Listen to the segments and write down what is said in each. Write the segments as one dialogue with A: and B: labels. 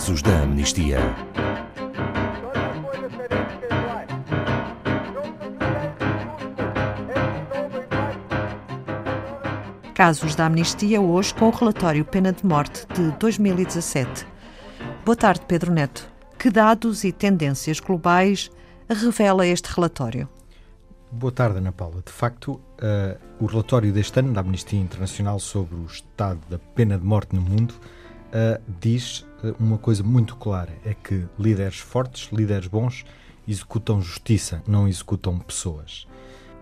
A: Casos da Amnistia.
B: Casos da Amnistia hoje com o relatório Pena de Morte de 2017. Boa tarde, Pedro Neto. Que dados e tendências globais revela este relatório?
C: Boa tarde, Ana Paula. De facto, uh, o relatório deste ano da Amnistia Internacional sobre o estado da pena de morte no mundo uh, diz uh, uma coisa muito clara: é que líderes fortes, líderes bons, executam justiça, não executam pessoas.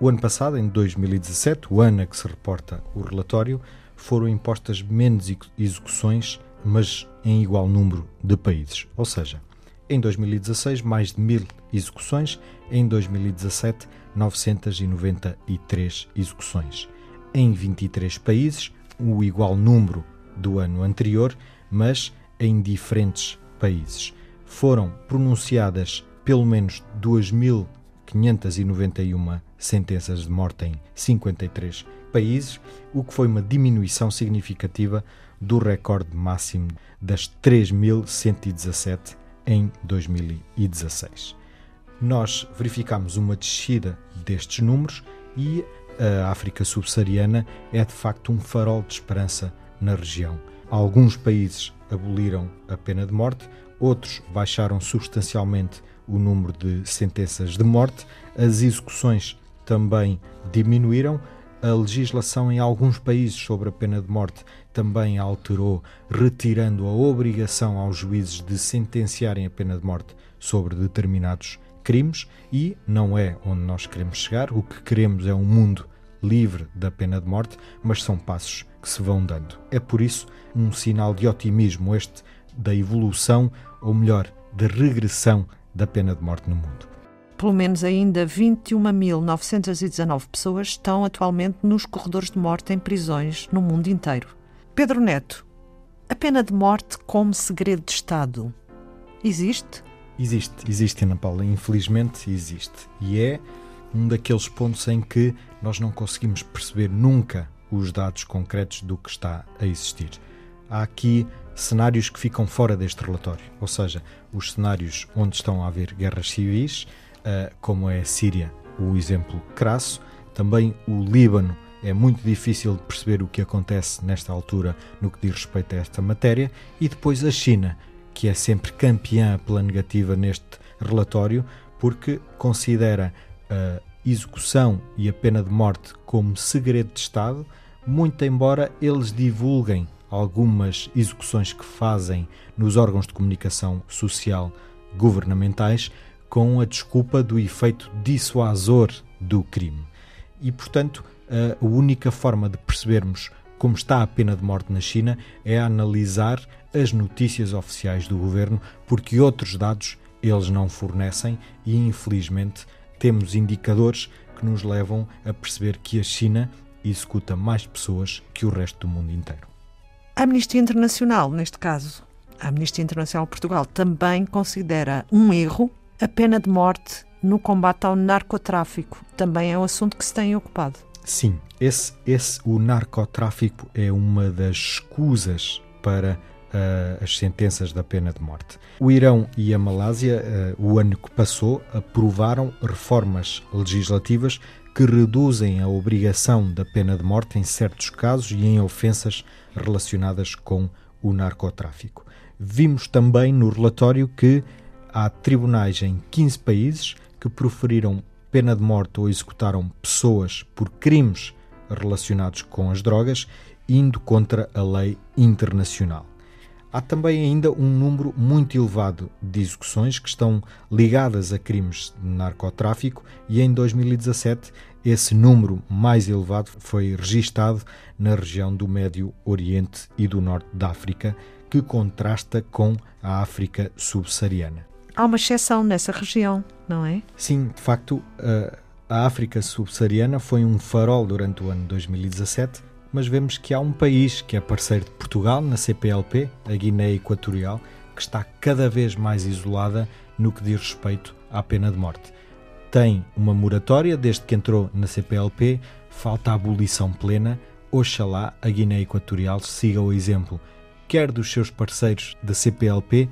C: O ano passado, em 2017, o ano a que se reporta o relatório, foram impostas menos execuções, mas em igual número de países. Ou seja, em 2016, mais de mil execuções, em 2017, 993 execuções. Em 23 países, o igual número do ano anterior, mas em diferentes países. Foram pronunciadas pelo menos 2.591 sentenças de morte em 53 países, o que foi uma diminuição significativa do recorde máximo das 3.117 em 2016. Nós verificamos uma descida destes números e a África subsaariana é de facto um farol de esperança na região. Alguns países aboliram a pena de morte, outros baixaram substancialmente o número de sentenças de morte, as execuções também diminuíram. A legislação em alguns países sobre a pena de morte também alterou, retirando a obrigação aos juízes de sentenciarem a pena de morte sobre determinados crimes e não é onde nós queremos chegar. O que queremos é um mundo livre da pena de morte, mas são passos que se vão dando. É por isso um sinal de otimismo este da evolução, ou melhor, da regressão da pena de morte no mundo.
B: Pelo menos ainda 21.919 pessoas estão atualmente nos corredores de morte em prisões no mundo inteiro. Pedro Neto, a pena de morte como segredo de Estado existe?
C: Existe, existe, Ana Paula, infelizmente existe. E é um daqueles pontos em que nós não conseguimos perceber nunca os dados concretos do que está a existir. Há aqui cenários que ficam fora deste relatório, ou seja, os cenários onde estão a haver guerras civis, eh, como é a Síria, o exemplo crasso, também o Líbano. É muito difícil de perceber o que acontece nesta altura no que diz respeito a esta matéria, e depois a China, que é sempre campeã pela negativa neste relatório, porque considera a execução e a pena de morte como segredo de Estado, muito embora eles divulguem algumas execuções que fazem nos órgãos de comunicação social governamentais com a desculpa do efeito dissuasor do crime. E, portanto, a única forma de percebermos como está a pena de morte na China é analisar as notícias oficiais do governo, porque outros dados eles não fornecem e, infelizmente, temos indicadores que nos levam a perceber que a China executa mais pessoas que o resto do mundo inteiro.
B: A Amnistia Internacional, neste caso, a Amnistia Internacional Portugal, também considera um erro a pena de morte no combate ao narcotráfico. Também é um assunto que se tem ocupado.
C: Sim, esse, esse, o narcotráfico é uma das escusas para uh, as sentenças da pena de morte. O Irão e a Malásia, uh, o ano que passou, aprovaram reformas legislativas que reduzem a obrigação da pena de morte em certos casos e em ofensas relacionadas com o narcotráfico. Vimos também no relatório que há tribunais em 15 países que proferiram pena de morte ou executaram pessoas por crimes relacionados com as drogas, indo contra a lei internacional. Há também ainda um número muito elevado de execuções que estão ligadas a crimes de narcotráfico e em 2017 esse número mais elevado foi registado na região do Médio Oriente e do Norte da África, que contrasta com a África subsaariana
B: há uma exceção nessa região, não é?
C: Sim, de facto, a África subsaariana foi um farol durante o ano 2017, mas vemos que há um país que é parceiro de Portugal na CPLP, a Guiné Equatorial, que está cada vez mais isolada no que diz respeito à pena de morte. Tem uma moratória desde que entrou na CPLP, falta a abolição plena. Oxalá a Guiné Equatorial siga o exemplo quer dos seus parceiros da CPLP,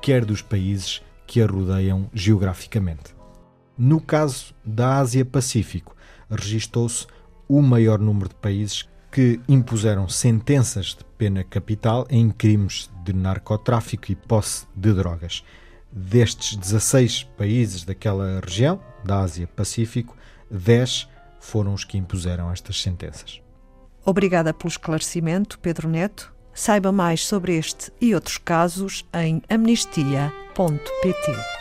C: quer dos países que a rodeiam geograficamente. No caso da Ásia-Pacífico, registou-se o maior número de países que impuseram sentenças de pena capital em crimes de narcotráfico e posse de drogas. Destes 16 países daquela região, da Ásia-Pacífico, 10 foram os que impuseram estas sentenças.
B: Obrigada pelo esclarecimento, Pedro Neto. Saiba mais sobre este e outros casos em amnistia.pt.